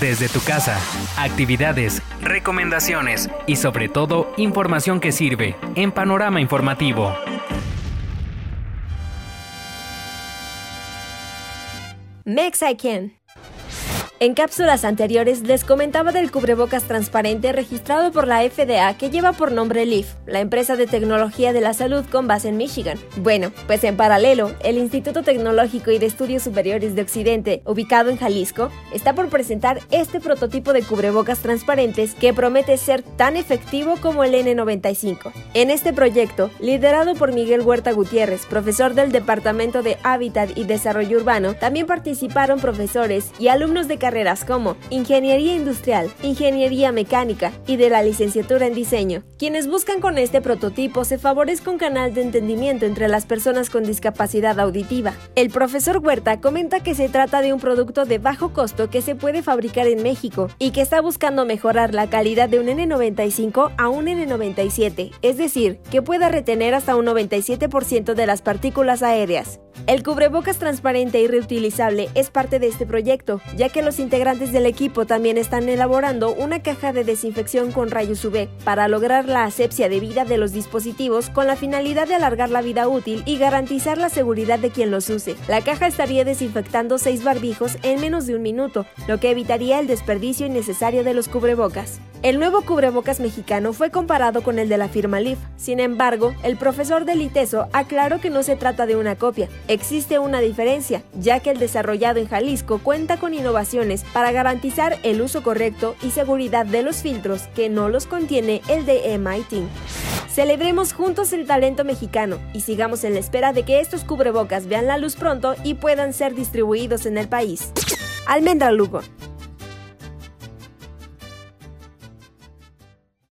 desde tu casa, actividades, recomendaciones y sobre todo información que sirve en Panorama Informativo. Mexican. En cápsulas anteriores les comentaba del cubrebocas transparente registrado por la FDA que lleva por nombre Leaf, la empresa de tecnología de la salud con base en Michigan. Bueno, pues en paralelo, el Instituto Tecnológico y de Estudios Superiores de Occidente, ubicado en Jalisco, está por presentar este prototipo de cubrebocas transparentes que promete ser tan efectivo como el N95. En este proyecto, liderado por Miguel Huerta Gutiérrez, profesor del Departamento de Hábitat y Desarrollo Urbano, también participaron profesores y alumnos de carreras como Ingeniería Industrial, Ingeniería Mecánica y de la licenciatura en Diseño, quienes buscan con este prototipo se favorezca un canal de entendimiento entre las personas con discapacidad auditiva. El profesor Huerta comenta que se trata de un producto de bajo costo que se puede fabricar en México y que está buscando mejorar la calidad de un N95 a un N97, es decir, que pueda retener hasta un 97% de las partículas aéreas. El cubrebocas transparente y reutilizable es parte de este proyecto, ya que los integrantes del equipo también están elaborando una caja de desinfección con rayos UV para lograr la asepsia debida de los dispositivos con la finalidad de alargar la vida útil y garantizar la seguridad de quien los use. La caja estaría desinfectando seis barbijos en menos de un minuto, lo que evitaría el desperdicio innecesario de los cubrebocas. El nuevo cubrebocas mexicano fue comparado con el de la firma Leaf. Sin embargo, el profesor del ITESO aclaró que no se trata de una copia. Existe una diferencia, ya que el desarrollado en Jalisco cuenta con innovaciones para garantizar el uso correcto y seguridad de los filtros que no los contiene el de MIT. Celebremos juntos el talento mexicano y sigamos en la espera de que estos cubrebocas vean la luz pronto y puedan ser distribuidos en el país. Almendra Lugo.